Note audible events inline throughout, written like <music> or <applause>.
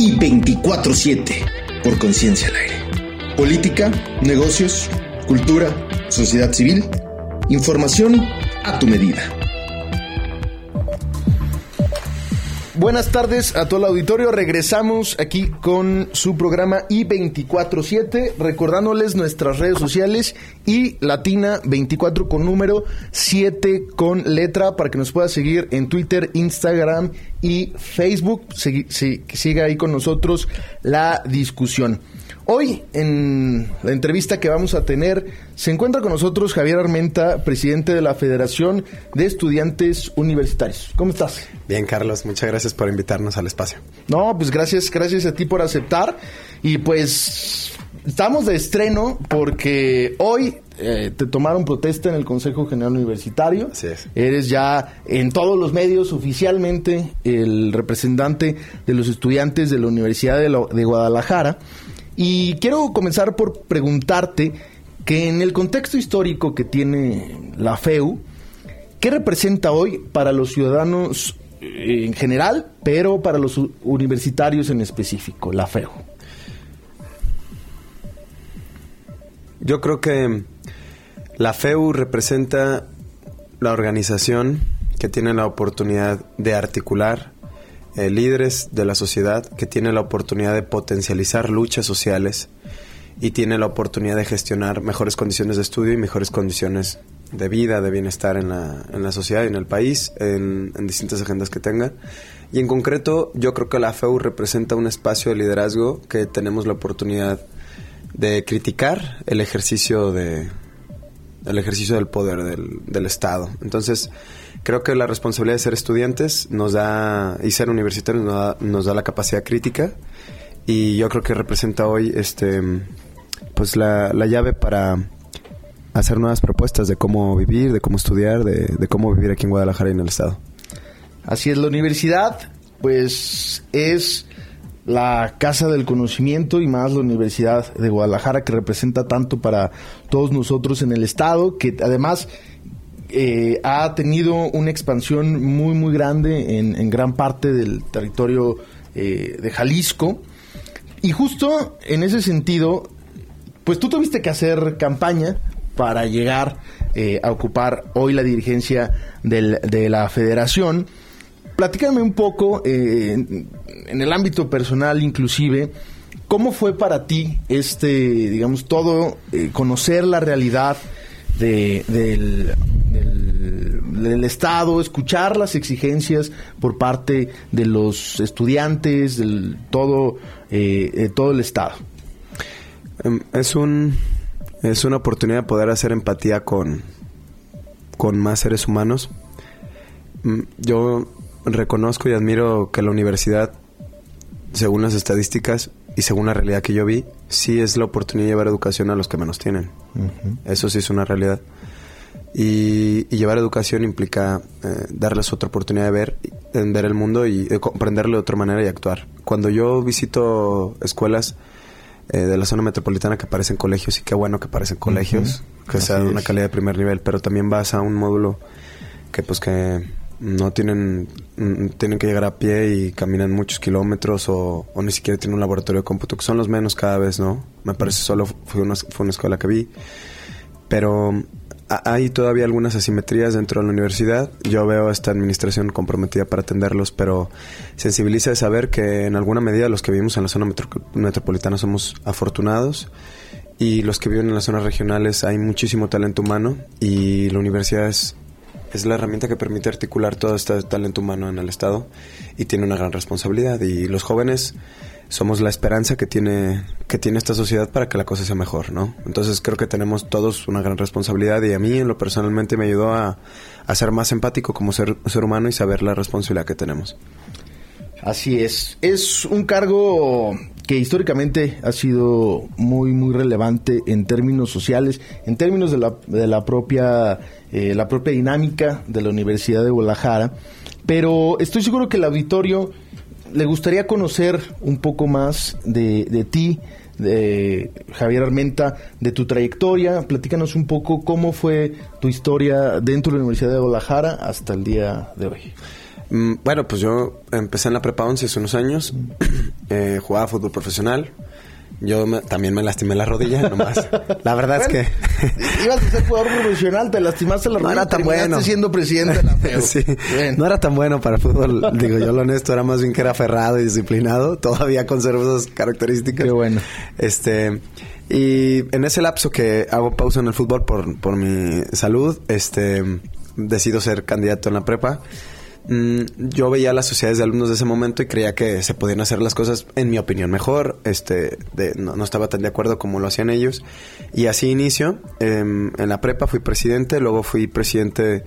y 24-7 por Conciencia al Aire. Política, negocios, cultura, sociedad civil, información a tu medida. Buenas tardes a todo el auditorio. Regresamos aquí con su programa I247, recordándoles nuestras redes sociales y Latina 24 con número 7 con letra para que nos pueda seguir en Twitter, Instagram y Facebook. siga ahí con nosotros la discusión. Hoy, en la entrevista que vamos a tener, se encuentra con nosotros Javier Armenta, presidente de la Federación de Estudiantes Universitarios. ¿Cómo estás? Bien, Carlos, muchas gracias por invitarnos al espacio. No, pues gracias, gracias a ti por aceptar. Y pues estamos de estreno porque hoy eh, te tomaron protesta en el Consejo General Universitario. Así es. Eres ya en todos los medios oficialmente el representante de los estudiantes de la Universidad de, de Guadalajara. Y quiero comenzar por preguntarte que en el contexto histórico que tiene la FEU, ¿qué representa hoy para los ciudadanos eh, en general, pero para los universitarios en específico, la FEU? Yo creo que la FEU representa la organización que tiene la oportunidad de articular eh, líderes de la sociedad que tiene la oportunidad de potencializar luchas sociales y tiene la oportunidad de gestionar mejores condiciones de estudio y mejores condiciones de vida, de bienestar en la, en la sociedad y en el país, en, distintas agendas que tenga. Y en concreto, yo creo que la FEU representa un espacio de liderazgo que tenemos la oportunidad de criticar el ejercicio de el ejercicio del poder del, del Estado. Entonces, creo que la responsabilidad de ser estudiantes nos da, y ser universitarios nos da, nos da la capacidad crítica y yo creo que representa hoy este pues la, la llave para hacer nuevas propuestas de cómo vivir, de cómo estudiar, de, de cómo vivir aquí en Guadalajara y en el estado. Así es, la universidad pues es la Casa del Conocimiento y más la Universidad de Guadalajara que representa tanto para todos nosotros en el estado, que además eh, ha tenido una expansión muy, muy grande en, gran parte del territorio eh, de Jalisco. Y justo en ese sentido, pues tú tuviste que hacer campaña para llegar eh, a ocupar hoy la dirigencia de la federación. Platícame un poco, en, el ámbito personal inclusive, ¿cómo fue para ti este, digamos, todo, conocer la realidad del, del, Estado, escuchar las exigencias por parte de los estudiantes, del todo, eh, todo el Estado. Em, es un es una oportunidad de poder hacer empatía con, con más seres humanos. Mm, yo reconozco y admiro que la universidad, según las estadísticas y según la realidad que yo vi, sí es la oportunidad de llevar educación a los que menos tienen. Eso sí es una realidad. Y, llevar educación implica eh, darles otra oportunidad de ver, entender el mundo y comprenderlo de otra manera y actuar. Cuando yo visito escuelas eh, de la zona metropolitana que parecen colegios, y qué bueno que parecen colegios, que sea de una calidad de primer nivel, pero también vas a un módulo que pues que no tienen mm, tienen que llegar a pie y caminan muchos kilómetros o, ni siquiera tienen un laboratorio de cómputo que son los menos cada vez no me parece solo fue una, fue una escuela que vi. Pero hay todavía algunas asimetrías dentro de la universidad. Yo veo esta administración comprometida para atenderlos, pero sensibiliza de saber que en alguna medida los que vivimos en la zona metropolitana somos afortunados. Y los que viven en las zonas regionales hay muchísimo talento humano y la universidad es, es la herramienta que permite articular todo este talento humano en el Estado y tiene una gran responsabilidad. Y los jóvenes somos la esperanza que tiene, que tiene esta sociedad para que la cosa sea mejor, ¿no? Entonces creo que tenemos todos una gran responsabilidad y a mí en lo personalmente me ayudó a, ser más empático como ser, ser humano y saber la responsabilidad que tenemos. Así es. Es un cargo que históricamente ha sido muy muy relevante en términos sociales, en términos de la, de la propia eh, la propia dinámica de la Universidad de Guadalajara, pero estoy seguro que el auditorio le gustaría conocer un poco más de, de ti, de Javier Armenta, de tu trayectoria. Platícanos un poco cómo fue tu historia dentro de la Universidad de Guadalajara hasta el día de hoy. Mm, bueno, pues yo empecé en la prepa 11 hace unos años <clears throat> eh, jugaba fútbol profesional. Yo también me lastimé la rodilla, nomás. <laughs> La verdad es que... ibas a ser jugador <laughs> profesional, te lastimaste la rodilla. No era tan bueno. siendo presidente de la <laughs> FEU. sí. No era tan bueno para el fútbol. Digo, yo lo honesto, era más bien que era aferrado y disciplinado. Todavía conservo esas características. Qué bueno. Este... Y en ese lapso que hago pausa en el fútbol por, por mi salud, este... Decido ser candidato en la prepa. Mm, yo veía las sociedades de alumnos de ese momento y creía que se podían hacer las cosas, en mi opinión, mejor. Este, no, estaba tan de acuerdo como lo hacían ellos. Y así inicio. Em, en la prepa fui presidente, luego fui presidente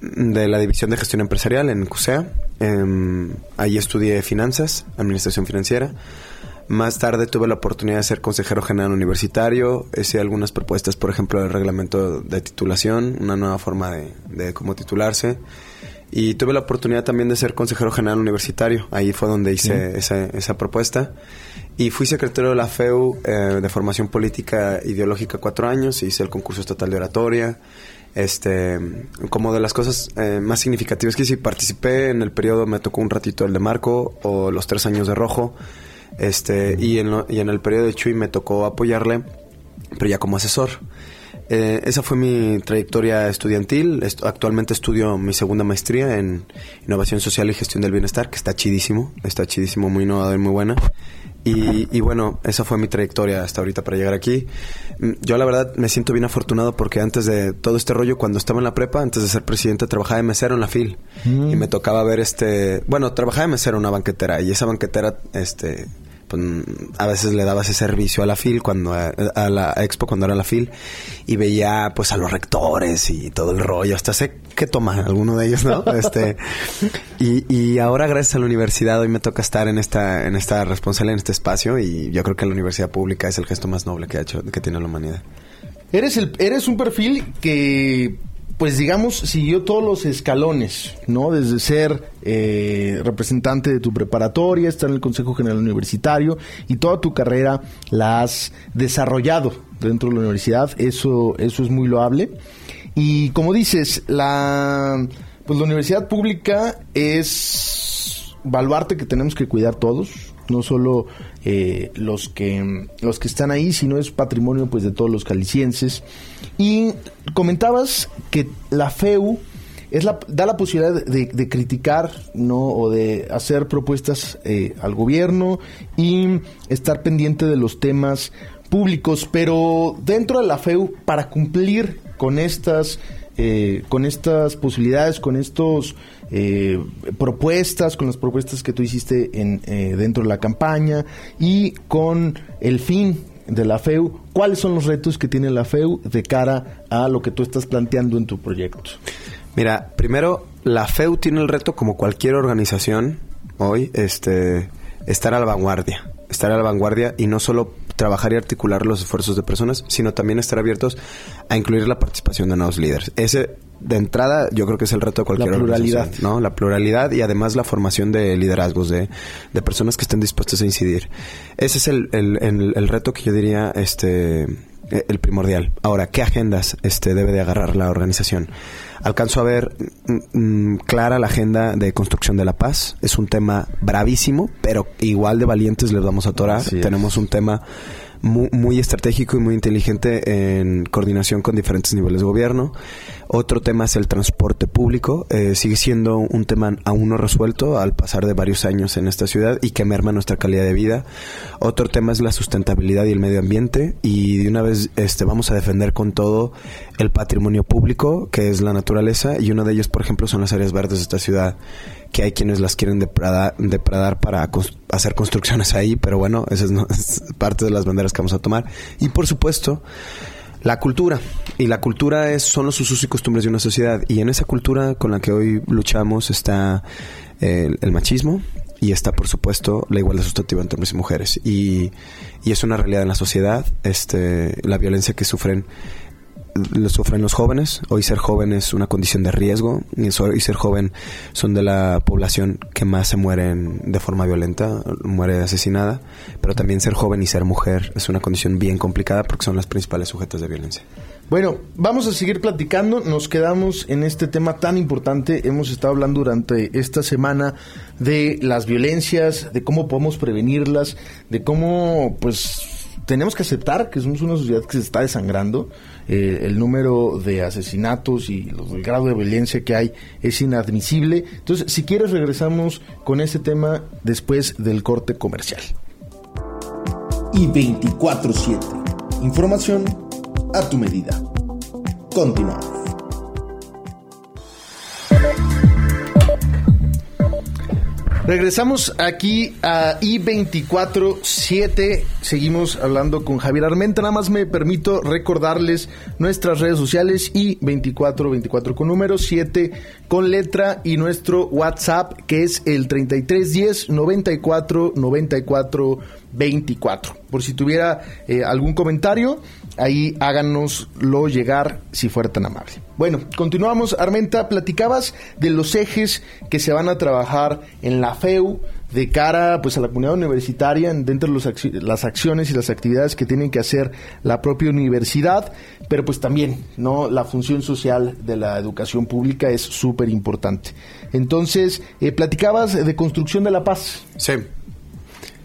de la División de Gestión Empresarial en CUSEA. Em, ahí estudié finanzas, administración financiera. Más tarde tuve la oportunidad de ser consejero general universitario, hice algunas propuestas, por ejemplo, del reglamento de titulación, una nueva forma de, de cómo titularse. Y tuve la oportunidad también de ser consejero general universitario. Ahí fue donde hice esa, esa, propuesta. Y fui secretario de la FEU eh, de formación política ideológica cuatro años. Hice el concurso estatal de oratoria. Este, como de las cosas eh, más significativas que sí participé en el periodo, me tocó un ratito el de Marco o los tres años de Rojo. Este, y, en y en el periodo de Chuy me tocó apoyarle, pero ya como asesor. Eh, esa fue mi trayectoria estudiantil. actualmente estudio mi segunda maestría en innovación social y gestión del bienestar, que está chidísimo, está chidísimo, muy innovador y muy buena. Y, bueno, esa fue mi trayectoria hasta ahorita para llegar aquí. Mm, yo la verdad me siento bien afortunado porque antes de todo este rollo, cuando estaba en la prepa, antes de ser presidente, trabajaba de mesero en la FIL. Mm. Y me tocaba ver este... Bueno, trabajaba de mesero en una banquetera y esa banquetera, este pues, a veces le daba ese servicio a la FIL cuando a, la expo cuando era la FIL y veía pues a los rectores y todo el rollo. Hasta sé que toma alguno de ellos no <laughs> este y, y ahora gracias a la universidad hoy me toca estar en esta en esta responsabilidad en este espacio y yo creo que la universidad pública es el gesto más noble que ha hecho que tiene la humanidad. Eres el eres un perfil que pues digamos, siguió todos los escalones, ¿no? Desde ser eh, representante de tu preparatoria, estar en el Consejo General Universitario y toda tu carrera la has desarrollado dentro de la universidad. Eso, eso es muy loable. Y como dices, la, pues la universidad pública es baluarte que tenemos que cuidar todos, no solo eh, los que los que están ahí, sino es patrimonio pues de todos los calicienses. Y comentabas que la FEU es la, da la posibilidad de, criticar no o de hacer propuestas eh, al gobierno y estar pendiente de los temas públicos, pero dentro de la FEU para cumplir con estas eh, con estas posibilidades, con estos eh, propuestas, con las propuestas que tú hiciste en, eh, dentro de la campaña y con el fin de la FEU, ¿cuáles son los retos que tiene la FEU de cara a lo que tú estás planteando en tu proyecto? Mira, primero, la FEU tiene el reto como cualquier organización hoy, este, estar a la vanguardia, estar a la vanguardia y no solo trabajar y articular los esfuerzos de personas, sino también estar abiertos a incluir la participación de nuevos líderes. Ese, de entrada, yo creo que es el reto de cualquier la pluralidad. ¿no? La pluralidad y además la formación de liderazgos, de, de personas que estén dispuestas a incidir. Ese es el, el, el, reto que yo diría, este el primordial. Ahora, ¿qué agendas este debe de agarrar la organización? Alcanzo a ver mm, mm, clara la agenda de construcción de la paz. Es un tema bravísimo, pero igual de valientes les vamos a atorar. Tenemos un tema muy, estratégico y muy inteligente en coordinación con diferentes niveles de gobierno. Otro tema es el transporte público. Eh, sigue siendo un tema aún no resuelto al pasar de varios años en esta ciudad y que merma nuestra calidad de vida. Otro tema es la sustentabilidad y el medio ambiente. Y de una vez este, vamos a defender con todo el patrimonio público, que es la naturaleza. Y uno de ellos, por ejemplo, son las áreas verdes de esta ciudad que hay quienes las quieren depredar, depredar para hacer construcciones ahí, pero bueno, esa <laughs> es, parte de las banderas que vamos a tomar. Y por supuesto, la cultura. Y la cultura es, son los usos y costumbres de una sociedad. Y en esa cultura con la que hoy luchamos está el, machismo y está, por supuesto, la igualdad sustantiva entre hombres y mujeres. Y, y es una realidad en la sociedad, este, la violencia que sufren lo sufren los jóvenes. Hoy ser joven es una condición de riesgo. Y ser joven son de la población que más se mueren de forma violenta, muere asesinada. Pero también ser joven y ser mujer es una condición bien complicada porque son las principales sujetas de violencia. Bueno, vamos a seguir platicando. Nos quedamos en este tema tan importante. Hemos estado hablando durante esta semana de las violencias, de cómo podemos prevenirlas, de cómo, pues, tenemos que aceptar que somos una sociedad que se está desangrando. Eh, el número de asesinatos y el grado de violencia que hay es inadmisible. Entonces, si quieres, regresamos con ese tema después del corte comercial. Y 24-7. Información a tu medida. Continuamos. Regresamos aquí a I247. Seguimos hablando con Javier Armenta. Nada más me permito recordarles nuestras redes sociales I2424 con número 7 con letra y nuestro WhatsApp que es el 3310 94 94 24. Por si tuviera eh, algún comentario, ahí háganoslo llegar si fuera tan amable. Bueno, continuamos. Armenta, platicabas de los ejes que se van a trabajar en la FEU de cara pues a la comunidad universitaria dentro de las acciones y las actividades que tienen que hacer la propia universidad, pero pues también no la función social de la educación pública es súper importante. Entonces, eh, platicabas de construcción de la paz. Sí.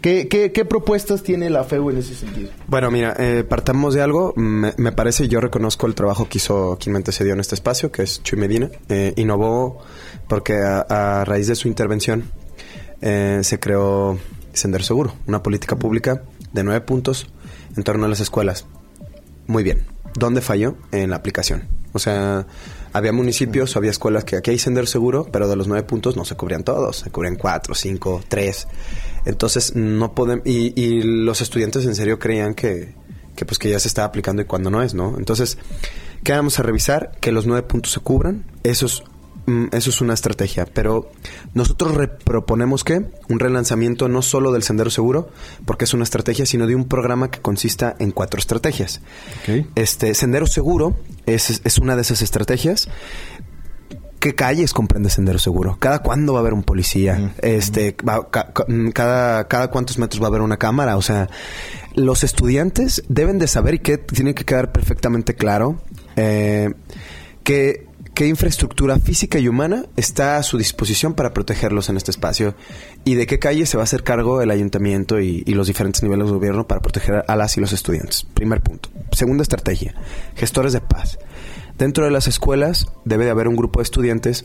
¿Qué, propuestas tiene la FEU en ese sentido? Bueno, mira, eh, partamos de algo. Me, parece, yo reconozco el trabajo que hizo quien me antecedió en este espacio, que es Chuy Medina. Eh, innovó porque a, raíz de su intervención eh, se creó Sender Seguro, una política pública de nueve puntos en torno a las escuelas. Muy bien. ¿Dónde falló? En la aplicación. O sea, había municipios o había escuelas que aquí hay Sender Seguro, pero de los nueve puntos no se cubrían todos, se cubrían cuatro, cinco, tres. Entonces no podemos... Y, los estudiantes en serio creían que, que, pues que ya se estaba aplicando y cuando no es, ¿no? Entonces, ¿qué vamos a revisar? Que los nueve puntos se cubran. Eso es, eso es una estrategia. Pero nosotros proponemos que un relanzamiento no solo del Sendero Seguro, porque es una estrategia, sino de un programa que consista en cuatro estrategias. Este Sendero Seguro es, es una de esas estrategias ¿Qué calles comprende Sendero Seguro? ¿Cada cuándo va a haber un policía? Este, mm, cada, cada cuántos metros va a haber una cámara. O sea, los estudiantes deben de saber y que tiene que quedar perfectamente claro eh, que qué infraestructura física y humana está a su disposición para protegerlos en este espacio y de qué calle se va a hacer cargo el ayuntamiento y, los diferentes niveles de gobierno para proteger a las y los estudiantes. Primer punto. Segunda estrategia, gestores de paz. Dentro de las escuelas debe de haber un grupo de estudiantes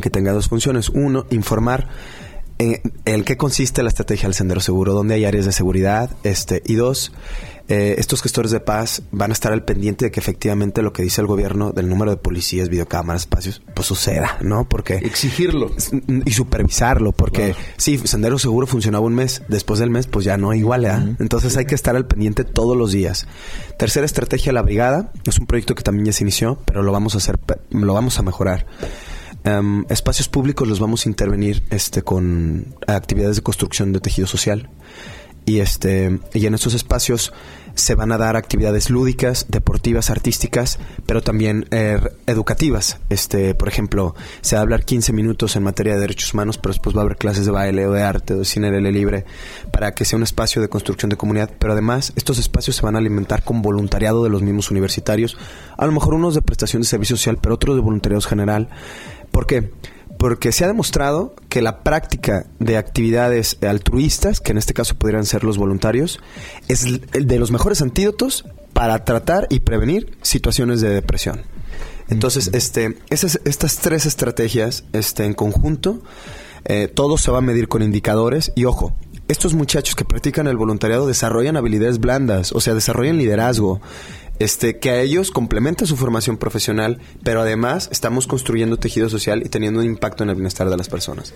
que tenga dos funciones. Uno, informar en, qué consiste la estrategia del sendero seguro, dónde hay áreas de seguridad, este, y dos, eh, estos gestores de paz van a estar al pendiente de que efectivamente lo que dice el gobierno del número de policías, videocámaras, espacios, pues suceda, ¿no? Porque exigirlo y supervisarlo, porque sí, sendero seguro funcionaba un mes, después del mes pues ya no igual, ¿eh? Entonces hay que estar al pendiente todos los días. Tercera estrategia, la brigada, es un proyecto que también ya se inició, pero lo vamos a hacer, lo vamos a mejorar. Em, espacios públicos los vamos a intervenir este con actividades de construcción de tejido social y este y en estos espacios se van a dar actividades lúdicas, deportivas, artísticas, pero también eh, educativas. Este, por ejemplo, se va a hablar 15 minutos en materia de derechos humanos, pero después va a haber clases de baile o de arte o de cine libre para que sea un espacio de construcción de comunidad. Pero además, estos espacios se van a alimentar con voluntariado de los mismos universitarios, a lo mejor unos de prestación de servicio social, pero otros de voluntariado general. ¿Por qué? Porque se ha demostrado que la práctica de actividades altruistas, que en este caso podrían ser los voluntarios, es el de los mejores antídotos para tratar y prevenir situaciones de depresión. Entonces, este, esas, estas tres estrategias este, en conjunto, eh, todo se va a medir con indicadores y ojo, estos muchachos que practican el voluntariado desarrollan habilidades blandas, o sea, desarrollan liderazgo, este, que a ellos complementa su formación profesional, pero además estamos construyendo tejido social y teniendo un impacto en el bienestar de las personas.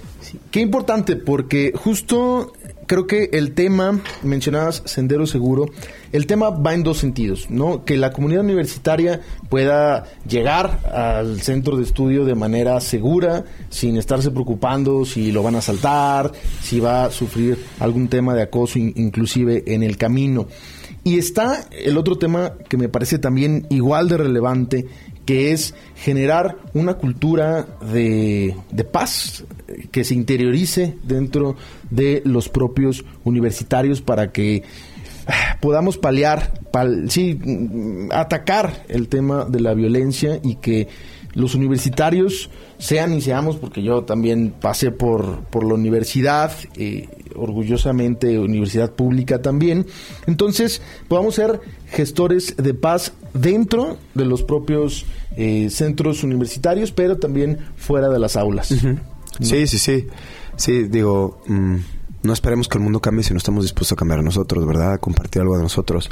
Qué importante, porque justo creo que el tema, mencionabas Sendero Seguro, el tema va en dos sentidos, ¿no? Que la comunidad universitaria pueda llegar al centro de estudio de manera segura, sin estarse preocupando si lo van a saltar, si va a sufrir algún tema de acoso inclusive en el camino. Y está el otro tema que me parece también igual de relevante, que es generar una cultura de, paz que se interiorice dentro de los propios universitarios para que podamos paliar, sí, mm, atacar el tema de la violencia y que los universitarios sean y seamos, porque yo también pasé por, por la universidad, eh, orgullosamente universidad pública también, entonces podamos ser gestores de paz dentro de los propios eh, centros universitarios, pero también fuera de las aulas. Sí, sí, sí. Sí, digo, mm, no esperemos que el mundo cambie si no estamos dispuestos a cambiar a nosotros, ¿verdad? A compartir algo de nosotros.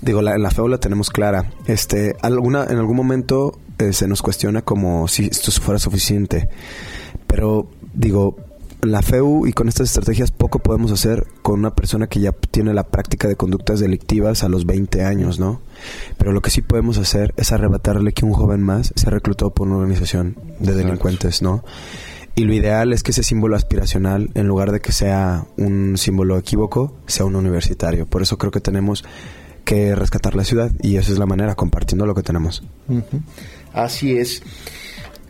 Digo, la, la la tenemos clara. Este, alguna, en algún momento eh, se nos cuestiona como si esto fuera suficiente. Pero, digo, la FEU y con estas estrategias poco podemos hacer con una persona que ya tiene la práctica de conductas delictivas a los 20 años, ¿no? Pero lo que sí podemos hacer es arrebatarle que un joven más se ha reclutado por una organización de delincuentes, ¿no? Y lo ideal es que ese símbolo aspiracional, en lugar de que sea un símbolo equívoco, sea un universitario. Por eso creo que tenemos que rescatar la ciudad y esa es la manera, compartiendo lo que tenemos. Así es.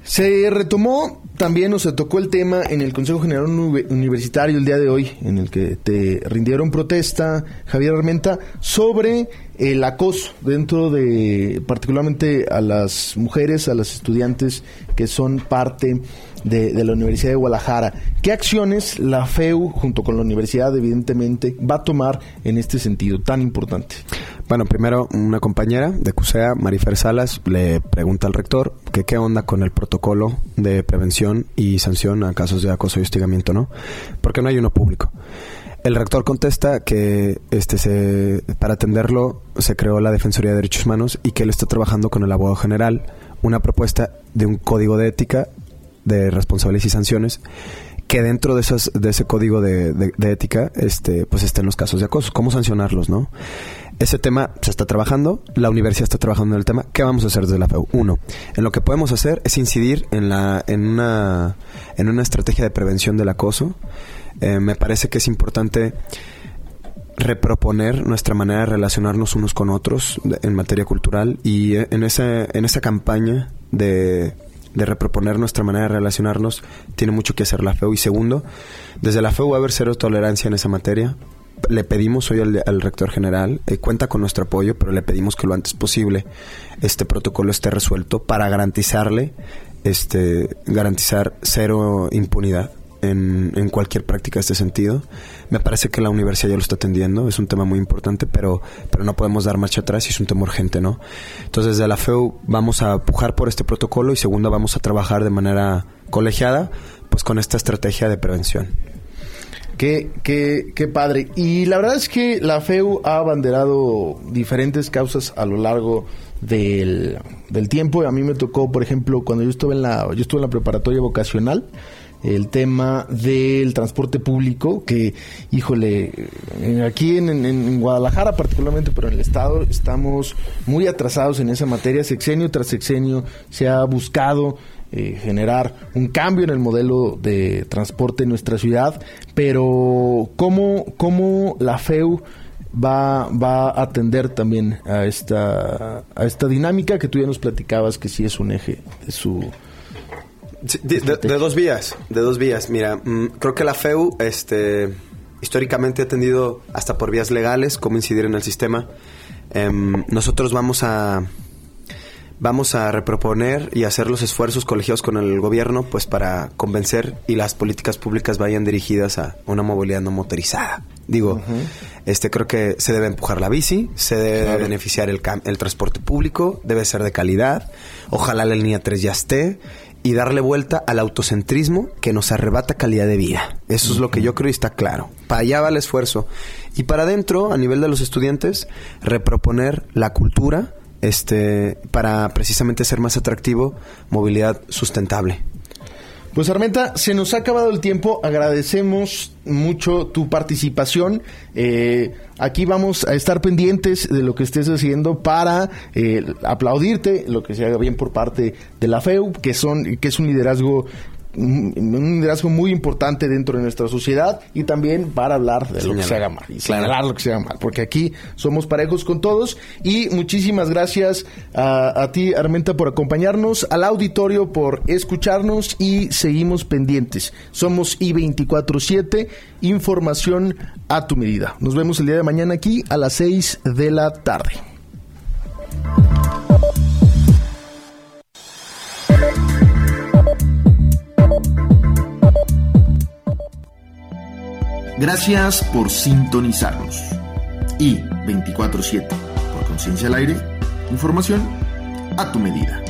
Se retomó también o se tocó el tema en el Consejo General Universitario el día de hoy, en el que te rindieron protesta, Javier Armenta, sobre el acoso dentro de, particularmente a las mujeres, a las estudiantes que son parte de, la Universidad de Guadalajara. ¿Qué acciones la FEU, junto con la universidad, evidentemente, va a tomar en este sentido tan importante? Bueno, primero una compañera de CUSEA, Marifer Salas, le pregunta al rector que qué onda con el protocolo de prevención y sanción a casos de acoso y hostigamiento, ¿no? Porque no hay uno público. El rector contesta que este se, para atenderlo se creó la Defensoría de Derechos Humanos y que él está trabajando con el abogado general una propuesta de un código de ética de responsabilidades y sanciones que dentro de esas de ese código de, de, ética este pues estén los casos de acoso cómo sancionarlos no ese tema se está trabajando, la universidad está trabajando en el tema. ¿Qué vamos a hacer desde la FEU? Uno, en lo que podemos hacer es incidir en, la, en, una, en una estrategia de prevención del acoso. Eh, me parece que es importante reproponer nuestra manera de relacionarnos unos con otros en materia cultural y eh, en, ese, en esa campaña de de reproponer nuestra manera de relacionarnos, tiene mucho que hacer la FEU. Y segundo, desde la FEU va a haber cero tolerancia en esa materia. Le pedimos hoy al, rector general, eh, cuenta con nuestro apoyo, pero le pedimos que lo antes posible este protocolo esté resuelto para garantizarle, este, garantizar cero impunidad en, cualquier práctica de este sentido. Me parece que la universidad ya lo está atendiendo, es un tema muy importante, pero, pero no podemos dar marcha atrás y es un tema urgente, ¿no? Entonces, desde la FEU vamos a pujar por este protocolo y segundo, vamos a trabajar de manera colegiada, pues con esta estrategia de prevención. Qué, qué, qué padre. Y la verdad es que la FEU ha abanderado diferentes causas a lo largo del, del tiempo. A mí me tocó, por ejemplo, cuando yo estuve en la, yo estuve en la preparatoria vocacional, el tema del transporte público, que, híjole, eh, aquí en, Guadalajara particularmente, pero en el Estado, estamos muy atrasados en esa materia. Sexenio tras sexenio se ha buscado eh, generar un cambio en el modelo de transporte en nuestra ciudad, pero ¿cómo, cómo la FEU va, va a atender también a esta, a esta dinámica que tú ya nos platicabas que sí es un eje de su de, dos vías, de dos vías. Mira, mm, creo que la FEU, este, históricamente ha atendido hasta por vías legales cómo incidir en el sistema. Em, nosotros vamos a vamos a reproponer y hacer los esfuerzos colegiados con el gobierno pues para convencer y las políticas públicas vayan dirigidas a una movilidad no motorizada. Digo, este creo que se debe empujar la bici, se debe beneficiar el, el transporte público, debe ser de calidad, ojalá la línea 3 ya esté y darle vuelta al autocentrismo que nos arrebata calidad de vida. Eso es lo que yo creo y está claro. Para allá va el esfuerzo. Y para adentro, a nivel de los estudiantes, reproponer la cultura este, para precisamente ser más atractivo, movilidad sustentable. Pues Armenta, se nos ha acabado el tiempo. Agradecemos mucho tu participación. Eh, aquí vamos a estar pendientes de lo que estés haciendo para eh, aplaudirte lo que se haga bien por parte de la FEU, que son que es un liderazgo un liderazgo muy importante dentro de nuestra sociedad y también para hablar de lo que se haga mal y señalar lo que se haga mal, porque aquí somos parejos con todos y muchísimas gracias a, a ti Armenta por acompañarnos, al auditorio por escucharnos y seguimos pendientes. Somos I247, información a tu medida. Nos vemos el día de mañana aquí a las 6 de la tarde. Gracias por sintonizarnos. Y 24-7, por Conciencia al Aire, información a tu medida.